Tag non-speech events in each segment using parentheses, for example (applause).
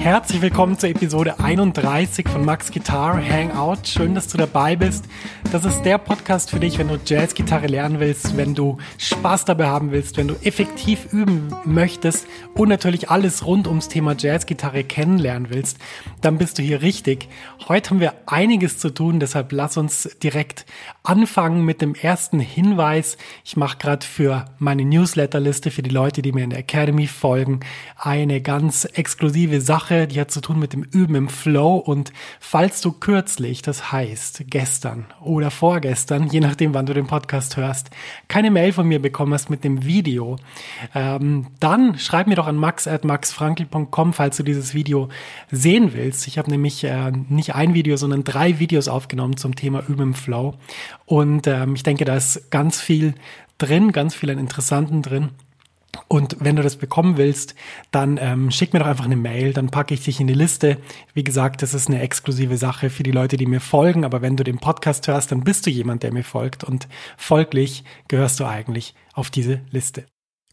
Herzlich willkommen zur Episode 31 von Max Guitar Hangout. Schön, dass du dabei bist. Das ist der Podcast für dich, wenn du Jazzgitarre lernen willst, wenn du Spaß dabei haben willst, wenn du effektiv üben möchtest und natürlich alles rund ums Thema Jazzgitarre kennenlernen willst, dann bist du hier richtig. Heute haben wir einiges zu tun, deshalb lass uns direkt anfangen mit dem ersten Hinweis. Ich mache gerade für meine Newsletterliste, für die Leute, die mir in der Academy folgen, eine ganz exklusive Sache Sache, die hat zu tun mit dem Üben im Flow. Und falls du kürzlich, das heißt gestern oder vorgestern, je nachdem, wann du den Podcast hörst, keine Mail von mir bekommen hast mit dem Video, ähm, dann schreib mir doch an max.maxfrankel.com, falls du dieses Video sehen willst. Ich habe nämlich äh, nicht ein Video, sondern drei Videos aufgenommen zum Thema Üben im Flow. Und ähm, ich denke, da ist ganz viel drin, ganz viel an Interessanten drin. Und wenn du das bekommen willst, dann ähm, schick mir doch einfach eine Mail, dann packe ich dich in die Liste. Wie gesagt, das ist eine exklusive Sache für die Leute, die mir folgen, aber wenn du den Podcast hörst, dann bist du jemand, der mir folgt und folglich gehörst du eigentlich auf diese Liste.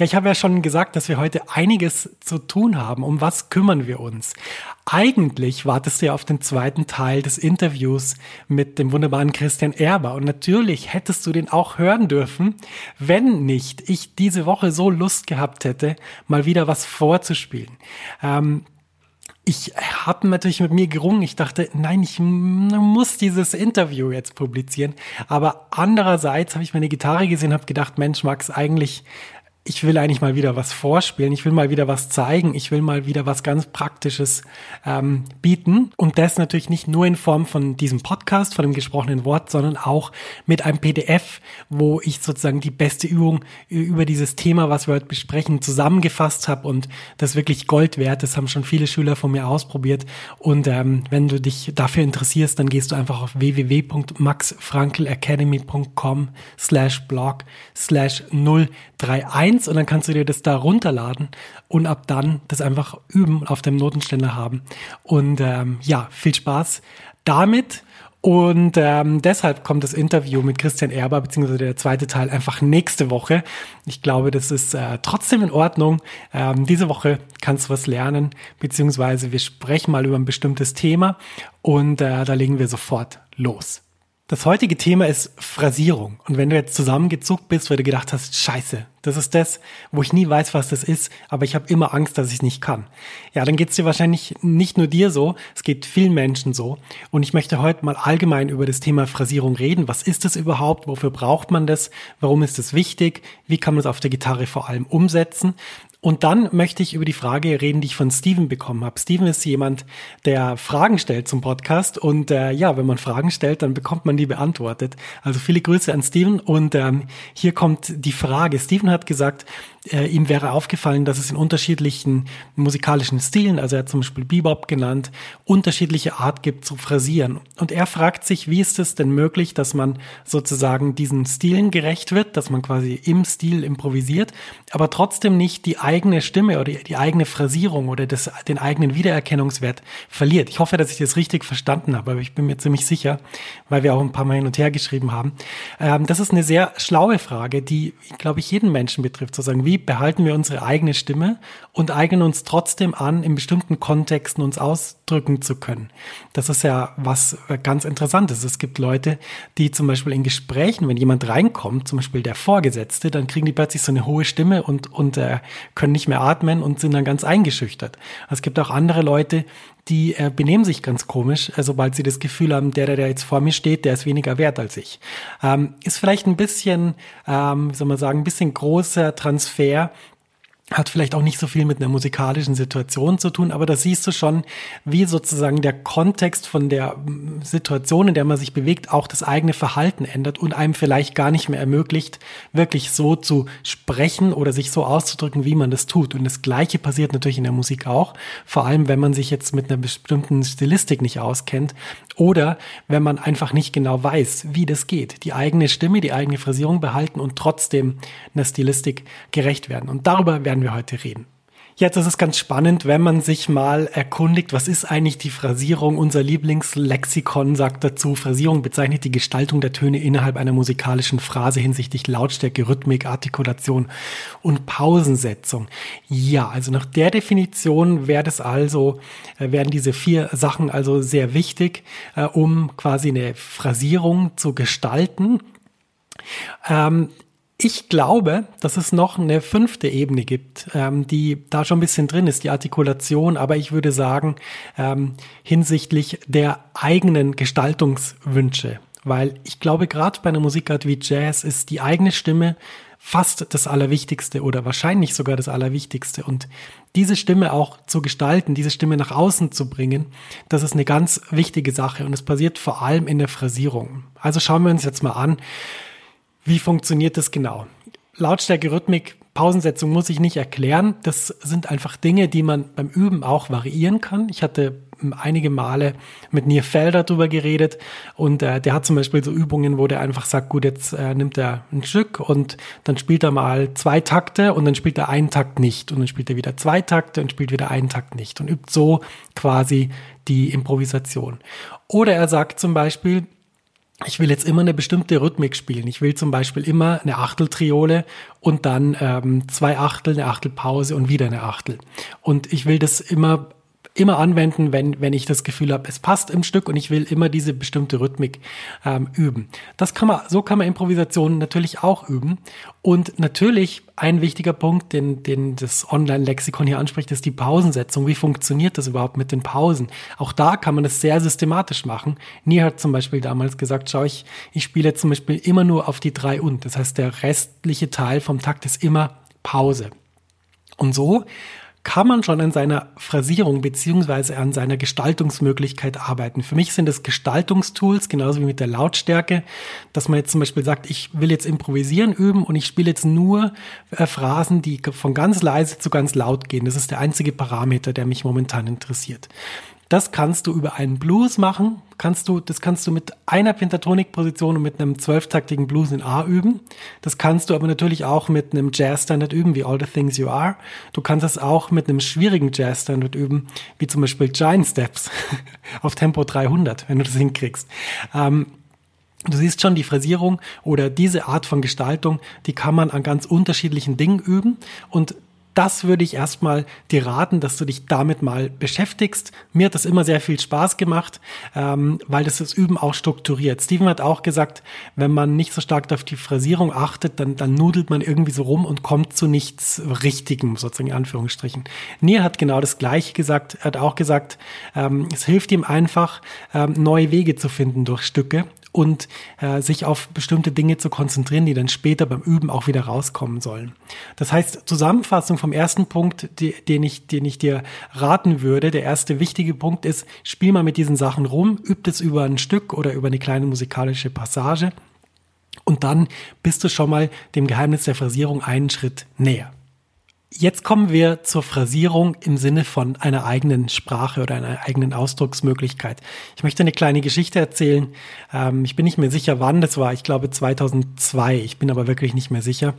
Ja, ich habe ja schon gesagt, dass wir heute einiges zu tun haben. Um was kümmern wir uns? Eigentlich wartest du ja auf den zweiten Teil des Interviews mit dem wunderbaren Christian Erber. Und natürlich hättest du den auch hören dürfen, wenn nicht ich diese Woche so Lust gehabt hätte, mal wieder was vorzuspielen. Ähm, ich habe natürlich mit mir gerungen. Ich dachte, nein, ich muss dieses Interview jetzt publizieren. Aber andererseits habe ich meine Gitarre gesehen, habe gedacht, Mensch, Max, eigentlich ich will eigentlich mal wieder was vorspielen, ich will mal wieder was zeigen, ich will mal wieder was ganz Praktisches ähm, bieten. Und das natürlich nicht nur in Form von diesem Podcast, von dem gesprochenen Wort, sondern auch mit einem PDF, wo ich sozusagen die beste Übung über dieses Thema, was wir heute besprechen, zusammengefasst habe und das wirklich Gold wert. Das haben schon viele Schüler von mir ausprobiert. Und ähm, wenn du dich dafür interessierst, dann gehst du einfach auf www.maxfrankelacademy.com slash blog slash 031 1 und dann kannst du dir das da runterladen und ab dann das einfach üben, auf dem Notenständer haben. Und ähm, ja, viel Spaß damit. Und ähm, deshalb kommt das Interview mit Christian Erber, beziehungsweise der zweite Teil, einfach nächste Woche. Ich glaube, das ist äh, trotzdem in Ordnung. Ähm, diese Woche kannst du was lernen, beziehungsweise wir sprechen mal über ein bestimmtes Thema und äh, da legen wir sofort los. Das heutige Thema ist Phrasierung. Und wenn du jetzt zusammengezuckt bist, weil du gedacht hast, scheiße, das ist das, wo ich nie weiß, was das ist, aber ich habe immer Angst, dass ich es nicht kann. Ja, dann geht es dir wahrscheinlich nicht nur dir so, es geht vielen Menschen so. Und ich möchte heute mal allgemein über das Thema Phrasierung reden. Was ist das überhaupt? Wofür braucht man das? Warum ist es wichtig? Wie kann man es auf der Gitarre vor allem umsetzen? Und dann möchte ich über die Frage reden, die ich von Steven bekommen habe. Steven ist jemand, der Fragen stellt zum Podcast. Und äh, ja, wenn man Fragen stellt, dann bekommt man die beantwortet. Also viele Grüße an Steven. Und ähm, hier kommt die Frage. Steven hat gesagt, äh, ihm wäre aufgefallen, dass es in unterschiedlichen musikalischen Stilen, also er hat zum Beispiel Bebop genannt, unterschiedliche Art gibt zu phrasieren. Und er fragt sich, wie ist es denn möglich, dass man sozusagen diesen Stilen gerecht wird, dass man quasi im Stil improvisiert, aber trotzdem nicht die eigene Stimme oder die, eigene Phrasierung oder das, den eigenen Wiedererkennungswert verliert. Ich hoffe, dass ich das richtig verstanden habe, aber ich bin mir ziemlich sicher, weil wir auch ein paar Mal hin und her geschrieben haben. Ähm, das ist eine sehr schlaue Frage, die, glaube ich, jeden Menschen betrifft, zu sagen, wie behalten wir unsere eigene Stimme und eignen uns trotzdem an, in bestimmten Kontexten uns ausdrücken zu können. Das ist ja was ganz Interessantes. Es gibt Leute, die zum Beispiel in Gesprächen, wenn jemand reinkommt, zum Beispiel der Vorgesetzte, dann kriegen die plötzlich so eine hohe Stimme und, und äh, können nicht mehr atmen und sind dann ganz eingeschüchtert. Es gibt auch andere Leute, die äh, benehmen sich ganz komisch, äh, sobald sie das Gefühl haben, der, der jetzt vor mir steht, der ist weniger wert als ich. Ähm, ist vielleicht ein bisschen, ähm, wie soll man sagen, ein bisschen großer Transfer hat vielleicht auch nicht so viel mit einer musikalischen Situation zu tun, aber da siehst du schon, wie sozusagen der Kontext von der mm, Situation, in der man sich bewegt, auch das eigene Verhalten ändert und einem vielleicht gar nicht mehr ermöglicht, wirklich so zu sprechen oder sich so auszudrücken, wie man das tut. Und das Gleiche passiert natürlich in der Musik auch, vor allem wenn man sich jetzt mit einer bestimmten Stilistik nicht auskennt oder wenn man einfach nicht genau weiß, wie das geht. Die eigene Stimme, die eigene Phrasierung behalten und trotzdem einer Stilistik gerecht werden. Und darüber werden wir heute reden. Jetzt ist es ganz spannend, wenn man sich mal erkundigt, was ist eigentlich die Phrasierung? Unser Lieblingslexikon sagt dazu, Phrasierung bezeichnet die Gestaltung der Töne innerhalb einer musikalischen Phrase hinsichtlich Lautstärke, Rhythmik, Artikulation und Pausensetzung. Ja, also nach der Definition wäre das also, äh, werden diese vier Sachen also sehr wichtig, äh, um quasi eine Phrasierung zu gestalten. Ähm, ich glaube, dass es noch eine fünfte Ebene gibt, ähm, die da schon ein bisschen drin ist, die Artikulation, aber ich würde sagen, ähm, hinsichtlich der eigenen Gestaltungswünsche. Weil ich glaube, gerade bei einer Musikart wie Jazz ist die eigene Stimme fast das Allerwichtigste oder wahrscheinlich sogar das Allerwichtigste. Und diese Stimme auch zu gestalten, diese Stimme nach außen zu bringen, das ist eine ganz wichtige Sache und es passiert vor allem in der Phrasierung. Also schauen wir uns jetzt mal an, wie funktioniert das genau? Lautstärke, Rhythmik, Pausensetzung muss ich nicht erklären. Das sind einfach Dinge, die man beim Üben auch variieren kann. Ich hatte einige Male mit Nir Felder darüber geredet und äh, der hat zum Beispiel so Übungen, wo der einfach sagt, gut, jetzt äh, nimmt er ein Stück und dann spielt er mal zwei Takte und dann spielt er einen Takt nicht und dann spielt er wieder zwei Takte und spielt wieder einen Takt nicht und übt so quasi die Improvisation. Oder er sagt zum Beispiel, ich will jetzt immer eine bestimmte Rhythmik spielen. Ich will zum Beispiel immer eine Achteltriole und dann ähm, zwei Achtel, eine Achtelpause und wieder eine Achtel. Und ich will das immer immer anwenden, wenn, wenn ich das Gefühl habe, es passt im Stück und ich will immer diese bestimmte Rhythmik ähm, üben. Das kann man, so kann man Improvisation natürlich auch üben. Und natürlich ein wichtiger Punkt, den, den das Online-Lexikon hier anspricht, ist die Pausensetzung. Wie funktioniert das überhaupt mit den Pausen? Auch da kann man das sehr systematisch machen. Nier hat zum Beispiel damals gesagt, schau, ich, ich spiele zum Beispiel immer nur auf die drei und. Das heißt, der restliche Teil vom Takt ist immer Pause. Und so kann man schon an seiner Phrasierung beziehungsweise an seiner Gestaltungsmöglichkeit arbeiten. Für mich sind es Gestaltungstools, genauso wie mit der Lautstärke, dass man jetzt zum Beispiel sagt, ich will jetzt improvisieren üben und ich spiele jetzt nur äh, Phrasen, die von ganz leise zu ganz laut gehen. Das ist der einzige Parameter, der mich momentan interessiert. Das kannst du über einen Blues machen. Kannst du, das kannst du mit einer Pentatonik-Position und mit einem zwölftaktigen Blues in A üben. Das kannst du aber natürlich auch mit einem Jazz-Standard üben, wie All the Things You Are. Du kannst es auch mit einem schwierigen Jazz-Standard üben, wie zum Beispiel Giant Steps (laughs) auf Tempo 300, wenn du das hinkriegst. Ähm, Du siehst schon, die Phrasierung oder diese Art von Gestaltung, die kann man an ganz unterschiedlichen Dingen üben. Und das würde ich erstmal dir raten, dass du dich damit mal beschäftigst. Mir hat das immer sehr viel Spaß gemacht, ähm, weil das das Üben auch strukturiert. Steven hat auch gesagt, wenn man nicht so stark auf die Phrasierung achtet, dann, dann nudelt man irgendwie so rum und kommt zu nichts Richtigem, sozusagen in Anführungsstrichen. Nier hat genau das Gleiche gesagt, er hat auch gesagt, ähm, es hilft ihm einfach, ähm, neue Wege zu finden durch Stücke und äh, sich auf bestimmte Dinge zu konzentrieren, die dann später beim Üben auch wieder rauskommen sollen. Das heißt, Zusammenfassung vom ersten Punkt, die, den, ich, den ich dir raten würde, der erste wichtige Punkt ist, spiel mal mit diesen Sachen rum, übt es über ein Stück oder über eine kleine musikalische Passage und dann bist du schon mal dem Geheimnis der Phrasierung einen Schritt näher. Jetzt kommen wir zur Phrasierung im Sinne von einer eigenen Sprache oder einer eigenen Ausdrucksmöglichkeit. Ich möchte eine kleine Geschichte erzählen. Ähm, ich bin nicht mehr sicher, wann das war. Ich glaube 2002. Ich bin aber wirklich nicht mehr sicher.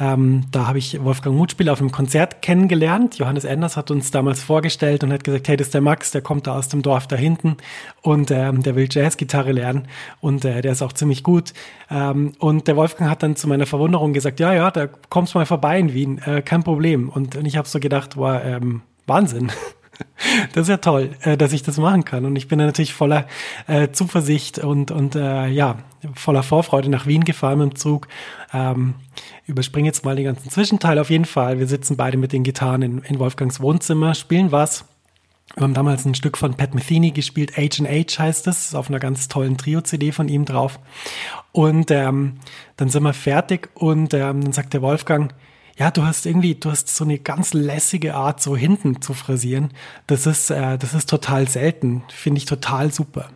Ähm, da habe ich Wolfgang Mutspiel auf einem Konzert kennengelernt. Johannes Enders hat uns damals vorgestellt und hat gesagt, hey, das ist der Max, der kommt da aus dem Dorf da hinten und ähm, der will Jazzgitarre lernen und äh, der ist auch ziemlich gut. Ähm, und der Wolfgang hat dann zu meiner Verwunderung gesagt, ja, ja, da kommst du mal vorbei in Wien, äh, kein Problem. Problem. Und, und ich habe so gedacht, war ähm, Wahnsinn. (laughs) Das ist ja toll, äh, dass ich das machen kann. Und ich bin natürlich voller äh, Zuversicht und, und äh, ja, voller Vorfreude nach Wien gefahren mit dem Zug. Ähm, überspringe jetzt mal den ganzen Zwischenteil auf jeden Fall. Wir sitzen beide mit den Gitarren in, in Wolfgangs Wohnzimmer, spielen was. Wir haben damals ein Stück von Pat Metheny gespielt, and Age heißt es, auf einer ganz tollen Trio-CD von ihm drauf. Und ähm, dann sind wir fertig und ähm, dann sagt der Wolfgang, ja, du hast irgendwie, du hast so eine ganz lässige Art, so hinten zu frisieren. Das ist, äh, das ist total selten. Finde ich total super.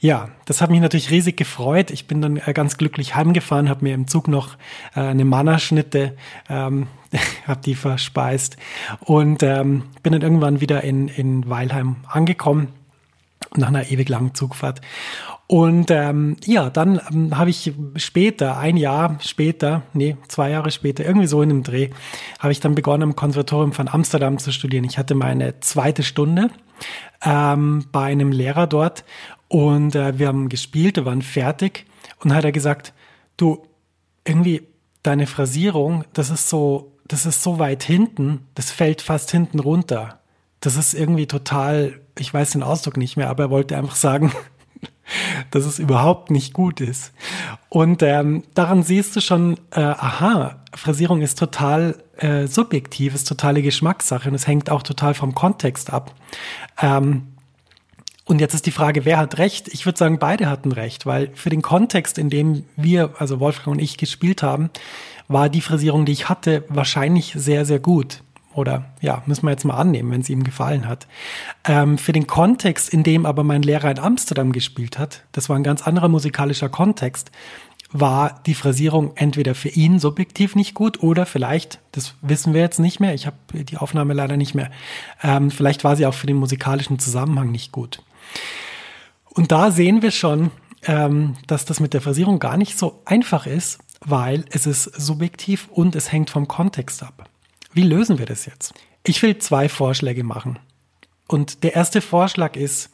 Ja, das hat mich natürlich riesig gefreut. Ich bin dann äh, ganz glücklich heimgefahren, habe mir im Zug noch äh, eine Mannerschnitte, ähm, (laughs) habe die verspeist und ähm, bin dann irgendwann wieder in, in Weilheim angekommen nach einer ewig langen Zugfahrt. Und ähm, ja, dann ähm, habe ich später, ein Jahr später, nee, zwei Jahre später, irgendwie so in einem Dreh, habe ich dann begonnen, am Konservatorium von Amsterdam zu studieren. Ich hatte meine zweite Stunde ähm, bei einem Lehrer dort und äh, wir haben gespielt, wir waren fertig und hat er gesagt, du, irgendwie deine Phrasierung, das ist so, das ist so weit hinten, das fällt fast hinten runter. Das ist irgendwie total, ich weiß den Ausdruck nicht mehr, aber er wollte einfach sagen, (laughs) dass es überhaupt nicht gut ist. Und ähm, daran siehst du schon, äh, aha, Phrasierung ist total äh, subjektiv, ist totale Geschmackssache und es hängt auch total vom Kontext ab. Ähm, und jetzt ist die Frage, wer hat recht? Ich würde sagen, beide hatten recht, weil für den Kontext, in dem wir, also Wolfgang und ich gespielt haben, war die Phrasierung, die ich hatte, wahrscheinlich sehr, sehr gut. Oder ja, müssen wir jetzt mal annehmen, wenn es ihm gefallen hat. Ähm, für den Kontext, in dem aber mein Lehrer in Amsterdam gespielt hat, das war ein ganz anderer musikalischer Kontext, war die Phrasierung entweder für ihn subjektiv nicht gut oder vielleicht, das wissen wir jetzt nicht mehr, ich habe die Aufnahme leider nicht mehr, ähm, vielleicht war sie auch für den musikalischen Zusammenhang nicht gut. Und da sehen wir schon, ähm, dass das mit der Phrasierung gar nicht so einfach ist, weil es ist subjektiv und es hängt vom Kontext ab. Wie lösen wir das jetzt? Ich will zwei Vorschläge machen. Und der erste Vorschlag ist,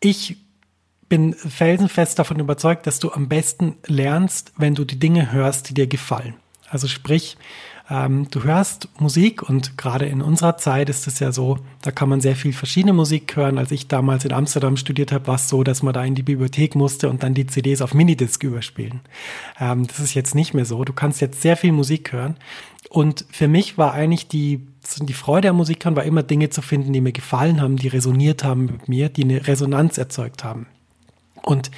ich bin felsenfest davon überzeugt, dass du am besten lernst, wenn du die Dinge hörst, die dir gefallen. Also sprich, ähm, du hörst Musik und gerade in unserer Zeit ist es ja so, da kann man sehr viel verschiedene Musik hören. Als ich damals in Amsterdam studiert habe, war es so, dass man da in die Bibliothek musste und dann die CDs auf Minidisc überspielen. Ähm, das ist jetzt nicht mehr so. Du kannst jetzt sehr viel Musik hören. Und für mich war eigentlich die, die Freude am Musik hören, war immer Dinge zu finden, die mir gefallen haben, die resoniert haben mit mir, die eine Resonanz erzeugt haben. Und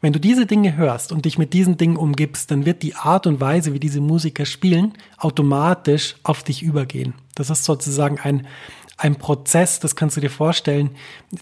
wenn du diese Dinge hörst und dich mit diesen Dingen umgibst, dann wird die Art und Weise, wie diese Musiker spielen, automatisch auf dich übergehen. Das ist sozusagen ein, ein Prozess, das kannst du dir vorstellen,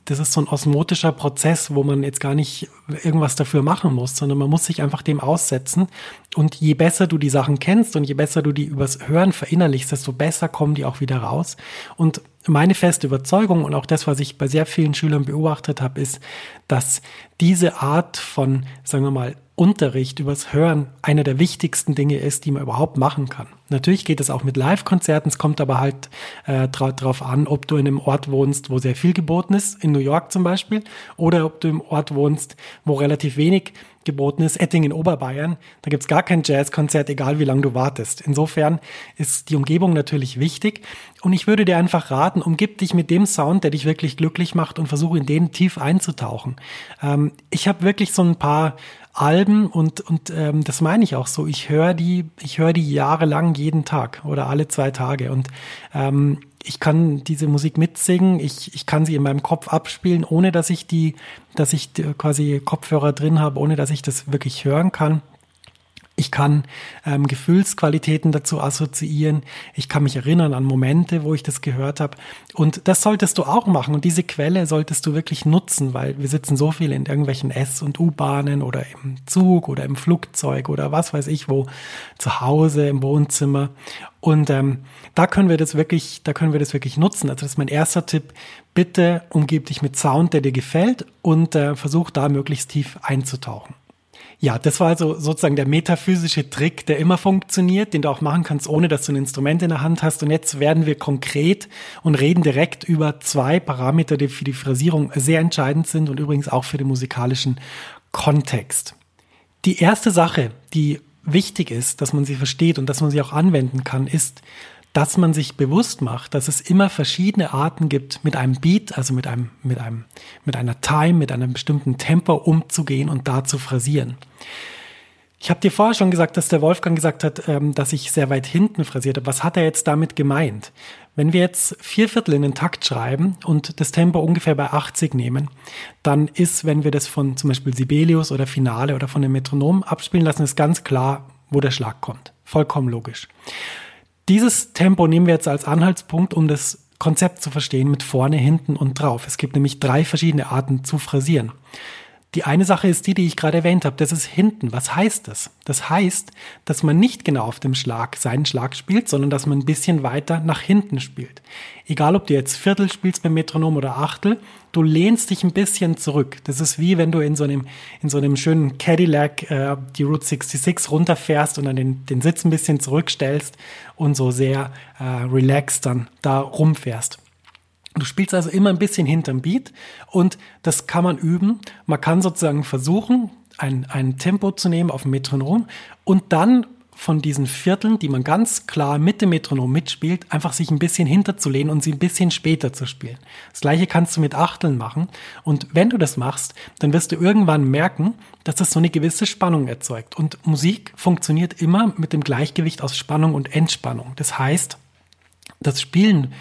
das ist so ein osmotischer Prozess, wo man jetzt gar nicht irgendwas dafür machen muss, sondern man muss sich einfach dem aussetzen. Und je besser du die Sachen kennst und je besser du die übers Hören verinnerlichst, desto besser kommen die auch wieder raus. Und meine feste Überzeugung und auch das, was ich bei sehr vielen Schülern beobachtet habe, ist, dass diese Art von, sagen wir mal, Unterricht übers Hören einer der wichtigsten Dinge ist, die man überhaupt machen kann. Natürlich geht es auch mit Live-Konzerten, es kommt aber halt äh, darauf an, ob du in einem Ort wohnst, wo sehr viel geboten ist, in New York zum Beispiel, oder ob du im Ort wohnst, wo relativ wenig geboten ist, Ettingen, Oberbayern. Da gibt's gar kein Jazzkonzert, egal wie lange du wartest. Insofern ist die Umgebung natürlich wichtig. Und ich würde dir einfach raten, umgib dich mit dem Sound, der dich wirklich glücklich macht und versuche in den tief einzutauchen. Ähm, ich habe wirklich so ein paar Alben und, und ähm, das meine ich auch so. Ich höre die, ich die jahrelang jeden Tag oder alle zwei Tage. Und ähm, ich kann diese Musik mitsingen, ich, ich kann sie in meinem Kopf abspielen, ohne dass ich die, dass ich quasi Kopfhörer drin habe, ohne dass ich das wirklich hören kann. Ich kann ähm, Gefühlsqualitäten dazu assoziieren. Ich kann mich erinnern an Momente, wo ich das gehört habe. Und das solltest du auch machen. Und diese Quelle solltest du wirklich nutzen, weil wir sitzen so viel in irgendwelchen S- und U-Bahnen oder im Zug oder im Flugzeug oder was weiß ich wo, zu Hause, im Wohnzimmer. Und ähm, da können wir das wirklich, da können wir das wirklich nutzen. Also das ist mein erster Tipp. Bitte umgib dich mit Sound, der dir gefällt und äh, versuch da möglichst tief einzutauchen. Ja, das war also sozusagen der metaphysische Trick, der immer funktioniert, den du auch machen kannst, ohne dass du ein Instrument in der Hand hast. Und jetzt werden wir konkret und reden direkt über zwei Parameter, die für die Phrasierung sehr entscheidend sind und übrigens auch für den musikalischen Kontext. Die erste Sache, die wichtig ist, dass man sie versteht und dass man sie auch anwenden kann, ist, dass man sich bewusst macht, dass es immer verschiedene Arten gibt, mit einem Beat, also mit einem, mit einem, mit einer Time, mit einem bestimmten Tempo umzugehen und da zu phrasieren. Ich habe dir vorher schon gesagt, dass der Wolfgang gesagt hat, ähm, dass ich sehr weit hinten phrasiert habe. Was hat er jetzt damit gemeint? Wenn wir jetzt vier Viertel in den Takt schreiben und das Tempo ungefähr bei 80 nehmen, dann ist, wenn wir das von zum Beispiel Sibelius oder Finale oder von dem Metronom abspielen lassen, ist ganz klar, wo der Schlag kommt. Vollkommen logisch. Dieses Tempo nehmen wir jetzt als Anhaltspunkt, um das Konzept zu verstehen mit vorne, hinten und drauf. Es gibt nämlich drei verschiedene Arten zu phrasieren. Die eine Sache ist die, die ich gerade erwähnt habe. Das ist hinten. Was heißt das? Das heißt, dass man nicht genau auf dem Schlag seinen Schlag spielt, sondern dass man ein bisschen weiter nach hinten spielt. Egal, ob du jetzt Viertel spielst beim Metronom oder Achtel, du lehnst dich ein bisschen zurück. Das ist wie wenn du in so einem, in so einem schönen Cadillac äh, die Route 66 runterfährst und dann den, den Sitz ein bisschen zurückstellst und so sehr äh, relaxed dann da rumfährst. Du spielst also immer ein bisschen hinterm Beat und das kann man üben. Man kann sozusagen versuchen, ein, ein Tempo zu nehmen auf dem Metronom und dann von diesen Vierteln, die man ganz klar mit dem Metronom mitspielt, einfach sich ein bisschen hinterzulehnen und sie ein bisschen später zu spielen. Das gleiche kannst du mit Achteln machen. Und wenn du das machst, dann wirst du irgendwann merken, dass das so eine gewisse Spannung erzeugt. Und Musik funktioniert immer mit dem Gleichgewicht aus Spannung und Entspannung. Das heißt, das Spielen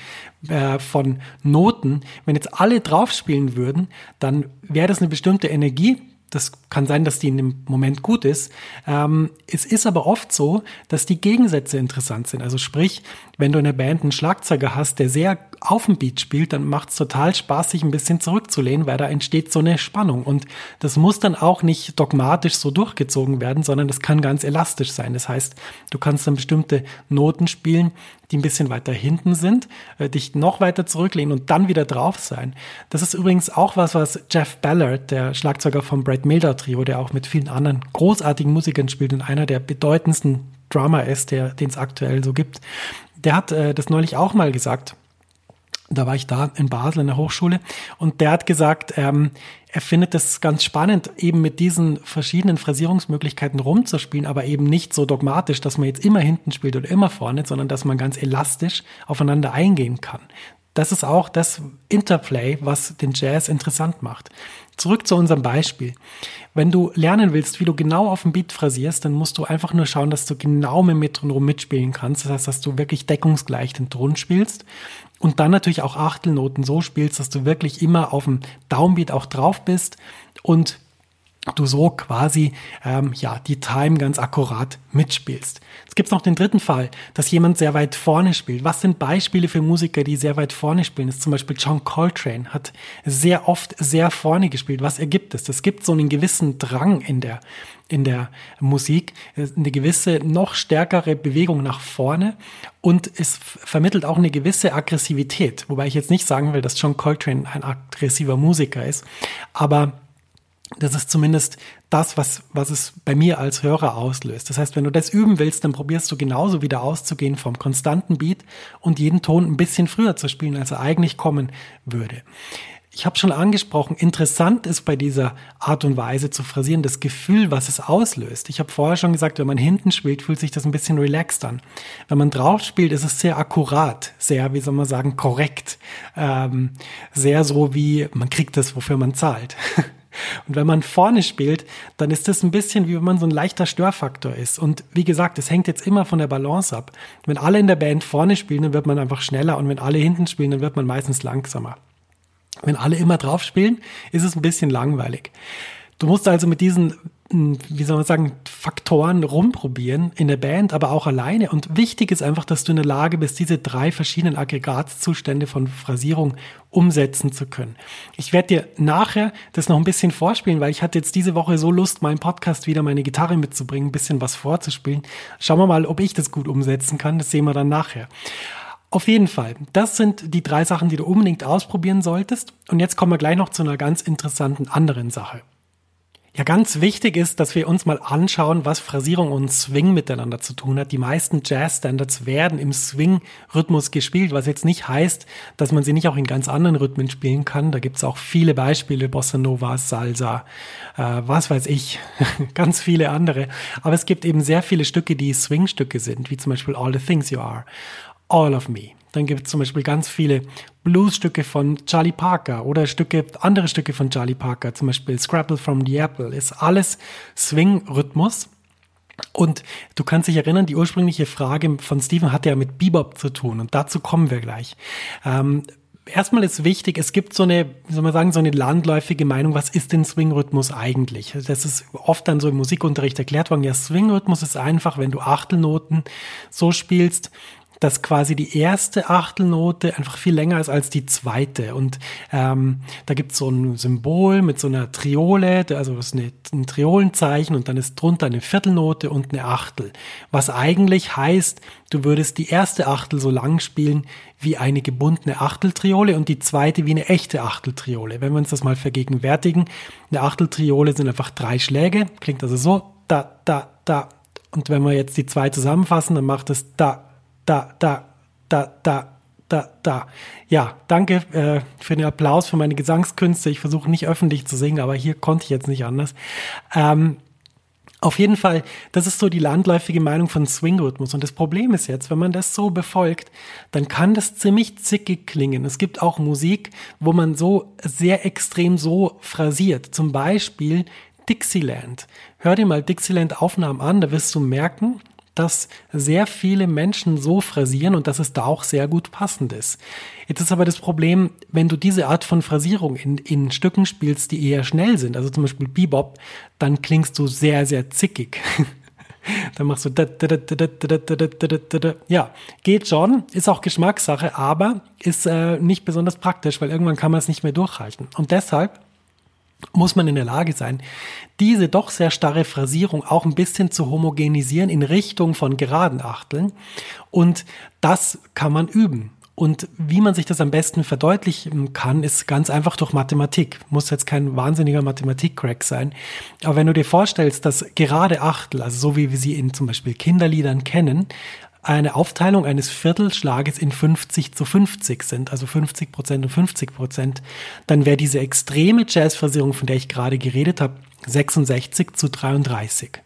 äh, von Noten, wenn jetzt alle drauf spielen würden, dann wäre das eine bestimmte Energie, das kann sein, dass die in dem Moment gut ist. Ähm, es ist aber oft so, dass die Gegensätze interessant sind. Also sprich, wenn du in der Band einen Schlagzeuger hast, der sehr auf dem Beat spielt, dann macht es total Spaß, sich ein bisschen zurückzulehnen, weil da entsteht so eine Spannung. Und das muss dann auch nicht dogmatisch so durchgezogen werden, sondern das kann ganz elastisch sein. Das heißt, du kannst dann bestimmte Noten spielen, die ein bisschen weiter hinten sind, äh, dich noch weiter zurücklehnen und dann wieder drauf sein. Das ist übrigens auch was, was Jeff Ballard, der Schlagzeuger vom Brad Miller Trio, der auch mit vielen anderen großartigen Musikern spielt und einer der bedeutendsten Drummer ist, den es aktuell so gibt, der hat äh, das neulich auch mal gesagt da war ich da in Basel in der Hochschule und der hat gesagt, ähm, er findet es ganz spannend, eben mit diesen verschiedenen Phrasierungsmöglichkeiten rumzuspielen, aber eben nicht so dogmatisch, dass man jetzt immer hinten spielt oder immer vorne, sondern dass man ganz elastisch aufeinander eingehen kann. Das ist auch das Interplay, was den Jazz interessant macht. Zurück zu unserem Beispiel. Wenn du lernen willst, wie du genau auf dem Beat phrasierst, dann musst du einfach nur schauen, dass du genau mit dem Metronom mitspielen kannst. Das heißt, dass du wirklich deckungsgleich den Ton spielst und dann natürlich auch Achtelnoten. So spielst, dass du wirklich immer auf dem Downbeat auch drauf bist. Und du so quasi ähm, ja die Time ganz akkurat mitspielst. Es gibt noch den dritten Fall, dass jemand sehr weit vorne spielt. Was sind Beispiele für Musiker, die sehr weit vorne spielen? Das ist zum Beispiel John Coltrane hat sehr oft sehr vorne gespielt. Was ergibt es? Es gibt so einen gewissen Drang in der in der Musik, eine gewisse noch stärkere Bewegung nach vorne und es vermittelt auch eine gewisse Aggressivität. Wobei ich jetzt nicht sagen will, dass John Coltrane ein aggressiver Musiker ist, aber das ist zumindest das, was, was es bei mir als Hörer auslöst. Das heißt, wenn du das üben willst, dann probierst du genauso wieder auszugehen vom konstanten Beat und jeden Ton ein bisschen früher zu spielen, als er eigentlich kommen würde. Ich habe schon angesprochen, interessant ist bei dieser Art und Weise zu phrasieren das Gefühl, was es auslöst. Ich habe vorher schon gesagt, wenn man hinten spielt, fühlt sich das ein bisschen relaxed an. Wenn man drauf spielt, ist es sehr akkurat, sehr, wie soll man sagen, korrekt, ähm, sehr so wie man kriegt das, wofür man zahlt. (laughs) Und wenn man vorne spielt, dann ist das ein bisschen wie wenn man so ein leichter Störfaktor ist. Und wie gesagt, es hängt jetzt immer von der Balance ab. Wenn alle in der Band vorne spielen, dann wird man einfach schneller und wenn alle hinten spielen, dann wird man meistens langsamer. Wenn alle immer drauf spielen, ist es ein bisschen langweilig. Du musst also mit diesen wie soll man sagen, Faktoren rumprobieren in der Band, aber auch alleine. Und wichtig ist einfach, dass du in der Lage bist, diese drei verschiedenen Aggregatzustände von Phrasierung umsetzen zu können. Ich werde dir nachher das noch ein bisschen vorspielen, weil ich hatte jetzt diese Woche so Lust, meinen Podcast wieder meine Gitarre mitzubringen, ein bisschen was vorzuspielen. Schauen wir mal, ob ich das gut umsetzen kann. Das sehen wir dann nachher. Auf jeden Fall, das sind die drei Sachen, die du unbedingt ausprobieren solltest. Und jetzt kommen wir gleich noch zu einer ganz interessanten anderen Sache. Ja, ganz wichtig ist, dass wir uns mal anschauen, was Phrasierung und Swing miteinander zu tun hat. Die meisten Jazz-Standards werden im Swing-Rhythmus gespielt, was jetzt nicht heißt, dass man sie nicht auch in ganz anderen Rhythmen spielen kann. Da gibt's auch viele Beispiele, Bossa Nova, Salsa, äh, was weiß ich, (laughs) ganz viele andere. Aber es gibt eben sehr viele Stücke, die Swing-Stücke sind, wie zum Beispiel All the Things You Are, All of Me. Dann gibt es zum Beispiel ganz viele Bluesstücke von Charlie Parker oder Stücke, andere Stücke von Charlie Parker, zum Beispiel Scrabble from the Apple, ist alles Swing-Rhythmus. Und du kannst dich erinnern, die ursprüngliche Frage von Steven hatte ja mit Bebop zu tun und dazu kommen wir gleich. Ähm, erstmal ist wichtig, es gibt so eine, wie soll man sagen, so eine landläufige Meinung, was ist denn Swing-Rhythmus eigentlich? Das ist oft dann so im Musikunterricht erklärt worden. Ja, Swing-Rhythmus ist einfach, wenn du Achtelnoten so spielst, dass quasi die erste Achtelnote einfach viel länger ist als die zweite. Und ähm, da gibt es so ein Symbol mit so einer Triole, also das ist eine, ein Triolenzeichen und dann ist drunter eine Viertelnote und eine Achtel. Was eigentlich heißt, du würdest die erste Achtel so lang spielen wie eine gebundene Achteltriole und die zweite wie eine echte Achteltriole. Wenn wir uns das mal vergegenwärtigen, eine Achteltriole sind einfach drei Schläge, klingt also so, da, da, da. Und wenn wir jetzt die zwei zusammenfassen, dann macht es da, da, da, da, da, da, da. Ja, danke äh, für den Applaus für meine Gesangskünste. Ich versuche nicht öffentlich zu singen, aber hier konnte ich jetzt nicht anders. Ähm, auf jeden Fall, das ist so die landläufige Meinung von Swing-Rhythmus. Und das Problem ist jetzt, wenn man das so befolgt, dann kann das ziemlich zickig klingen. Es gibt auch Musik, wo man so sehr extrem so phrasiert. Zum Beispiel Dixieland. Hör dir mal Dixieland-Aufnahmen an, da wirst du merken, dass sehr viele Menschen so phrasieren und dass es da auch sehr gut passend ist. Jetzt ist aber das Problem, wenn du diese Art von Phrasierung in, in Stücken spielst, die eher schnell sind, also zum Beispiel Bebop, dann klingst du sehr, sehr zickig. dann machst du ja, geht schon, ist auch Geschmackssache, aber ist äh, nicht besonders praktisch, weil irgendwann kann man es nicht mehr durchhalten. Und deshalb muss man in der Lage sein, diese doch sehr starre Phrasierung auch ein bisschen zu homogenisieren in Richtung von geraden Achteln. Und das kann man üben. Und wie man sich das am besten verdeutlichen kann, ist ganz einfach durch Mathematik. Muss jetzt kein wahnsinniger Mathematik-Crack sein. Aber wenn du dir vorstellst, dass gerade Achtel, also so wie wir sie in zum Beispiel Kinderliedern kennen, eine Aufteilung eines Viertelschlages in 50 zu 50 sind, also 50 Prozent und 50 Prozent, dann wäre diese extreme Jazzversierung, von der ich gerade geredet habe, 66 zu 33.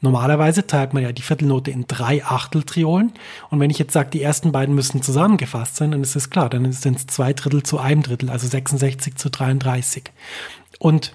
Normalerweise teilt man ja die Viertelnote in drei Achteltriolen. Und wenn ich jetzt sage, die ersten beiden müssen zusammengefasst sein, dann ist es klar, dann sind es zwei Drittel zu einem Drittel, also 66 zu 33. Und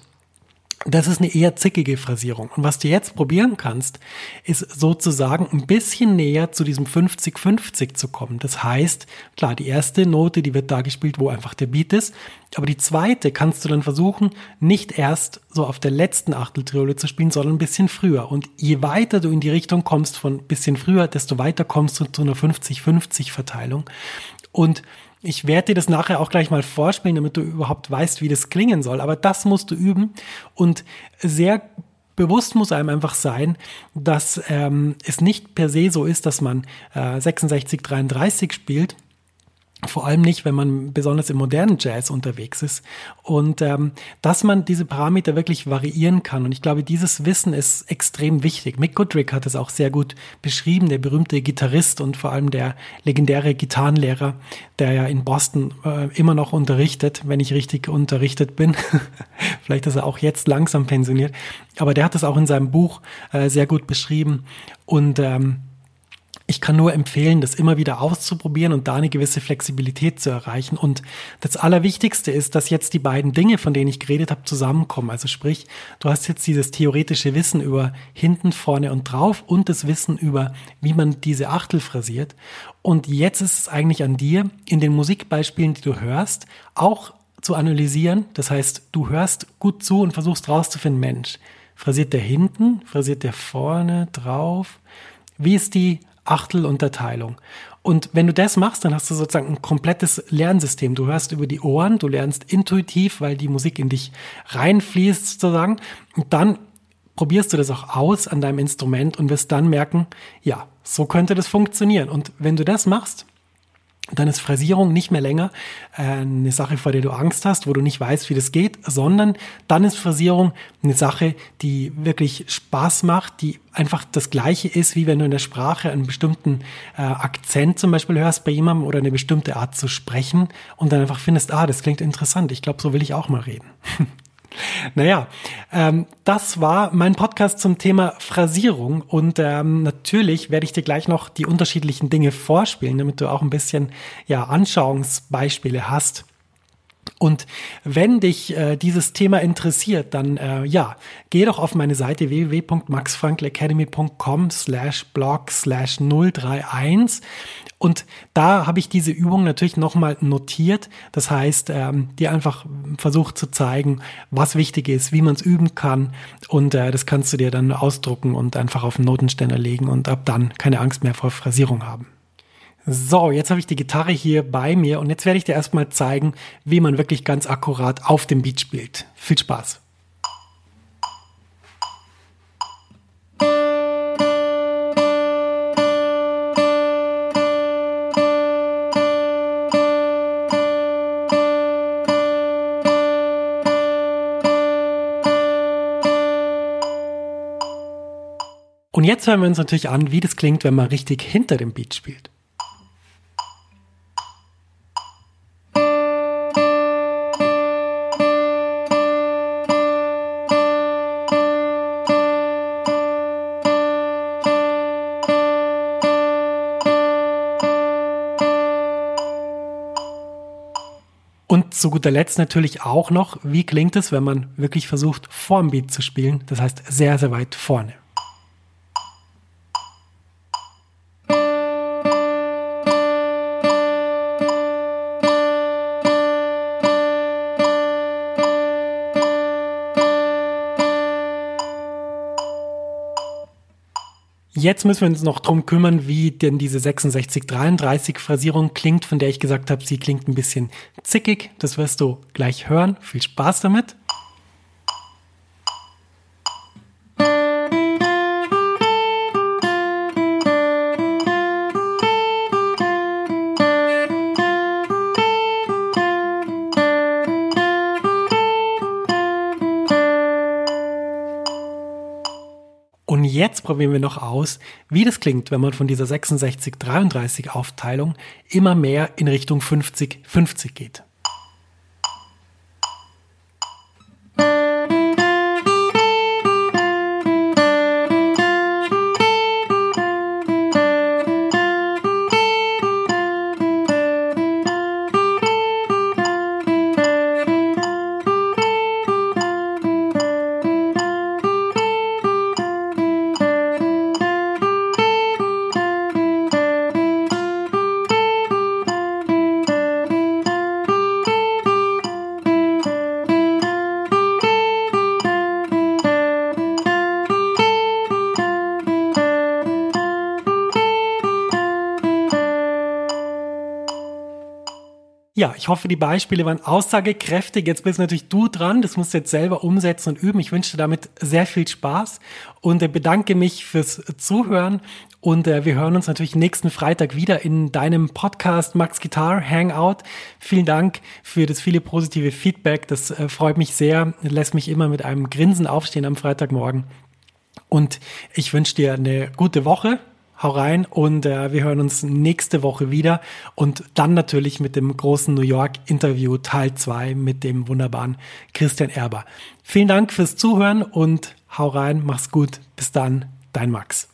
das ist eine eher zickige Phrasierung. Und was du jetzt probieren kannst, ist sozusagen ein bisschen näher zu diesem 50-50 zu kommen. Das heißt, klar, die erste Note, die wird da gespielt, wo einfach der Beat ist. Aber die zweite kannst du dann versuchen, nicht erst so auf der letzten Achteltriole zu spielen, sondern ein bisschen früher. Und je weiter du in die Richtung kommst von bisschen früher, desto weiter kommst du zu einer 50-50 Verteilung. Und ich werde dir das nachher auch gleich mal vorspielen, damit du überhaupt weißt, wie das klingen soll. Aber das musst du üben und sehr bewusst muss einem einfach sein, dass ähm, es nicht per se so ist, dass man äh, 66, 33 spielt, vor allem nicht, wenn man besonders im modernen Jazz unterwegs ist. Und ähm, dass man diese Parameter wirklich variieren kann. Und ich glaube, dieses Wissen ist extrem wichtig. Mick Goodrick hat es auch sehr gut beschrieben, der berühmte Gitarrist und vor allem der legendäre Gitarrenlehrer, der ja in Boston äh, immer noch unterrichtet, wenn ich richtig unterrichtet bin. (laughs) Vielleicht ist er auch jetzt langsam pensioniert. Aber der hat es auch in seinem Buch äh, sehr gut beschrieben. Und ähm, ich kann nur empfehlen, das immer wieder auszuprobieren und da eine gewisse Flexibilität zu erreichen. Und das Allerwichtigste ist, dass jetzt die beiden Dinge, von denen ich geredet habe, zusammenkommen. Also sprich, du hast jetzt dieses theoretische Wissen über hinten, vorne und drauf und das Wissen über, wie man diese Achtel phrasiert. Und jetzt ist es eigentlich an dir, in den Musikbeispielen, die du hörst, auch zu analysieren. Das heißt, du hörst gut zu und versuchst rauszufinden, Mensch, Phrasiert der hinten? Phrasiert der vorne drauf? Wie ist die Achtelunterteilung? Und wenn du das machst, dann hast du sozusagen ein komplettes Lernsystem. Du hörst über die Ohren, du lernst intuitiv, weil die Musik in dich reinfließt sozusagen. Und dann probierst du das auch aus an deinem Instrument und wirst dann merken, ja, so könnte das funktionieren. Und wenn du das machst, dann ist Phrasierung nicht mehr länger äh, eine Sache, vor der du Angst hast, wo du nicht weißt, wie das geht, sondern dann ist Phrasierung eine Sache, die wirklich Spaß macht, die einfach das Gleiche ist, wie wenn du in der Sprache einen bestimmten äh, Akzent zum Beispiel hörst bei jemandem oder eine bestimmte Art zu sprechen und dann einfach findest, ah, das klingt interessant, ich glaube, so will ich auch mal reden. (laughs) Naja, ähm, das war mein Podcast zum Thema Phrasierung und ähm, natürlich werde ich dir gleich noch die unterschiedlichen Dinge vorspielen, damit du auch ein bisschen ja Anschauungsbeispiele hast. Und wenn dich äh, dieses Thema interessiert, dann äh, ja, geh doch auf meine Seite www.maxfrankelacademy.com slash blog slash 031 und da habe ich diese Übung natürlich nochmal notiert. Das heißt, ähm, dir einfach versucht zu zeigen, was wichtig ist, wie man es üben kann. Und äh, das kannst du dir dann ausdrucken und einfach auf den Notenständer legen und ab dann keine Angst mehr vor Phrasierung haben. So, jetzt habe ich die Gitarre hier bei mir und jetzt werde ich dir erstmal zeigen, wie man wirklich ganz akkurat auf dem Beat spielt. Viel Spaß! Und jetzt hören wir uns natürlich an, wie das klingt, wenn man richtig hinter dem Beat spielt. Zu guter Letzt natürlich auch noch, wie klingt es, wenn man wirklich versucht, vorm Beat zu spielen, das heißt sehr, sehr weit vorne. Jetzt müssen wir uns noch drum kümmern, wie denn diese 6633 Phrasierung klingt, von der ich gesagt habe, sie klingt ein bisschen zickig. Das wirst du gleich hören. Viel Spaß damit. Jetzt probieren wir noch aus, wie das klingt, wenn man von dieser 66-33 Aufteilung immer mehr in Richtung 50-50 geht. Ja, ich hoffe, die Beispiele waren aussagekräftig. Jetzt bist natürlich du dran. Das musst du jetzt selber umsetzen und üben. Ich wünsche dir damit sehr viel Spaß und äh, bedanke mich fürs Zuhören. Und äh, wir hören uns natürlich nächsten Freitag wieder in deinem Podcast Max Guitar Hangout. Vielen Dank für das viele positive Feedback. Das äh, freut mich sehr. Lässt mich immer mit einem Grinsen aufstehen am Freitagmorgen. Und ich wünsche dir eine gute Woche hau rein und äh, wir hören uns nächste Woche wieder und dann natürlich mit dem großen New York Interview Teil 2 mit dem wunderbaren Christian Erber. Vielen Dank fürs Zuhören und hau rein, mach's gut. Bis dann, dein Max.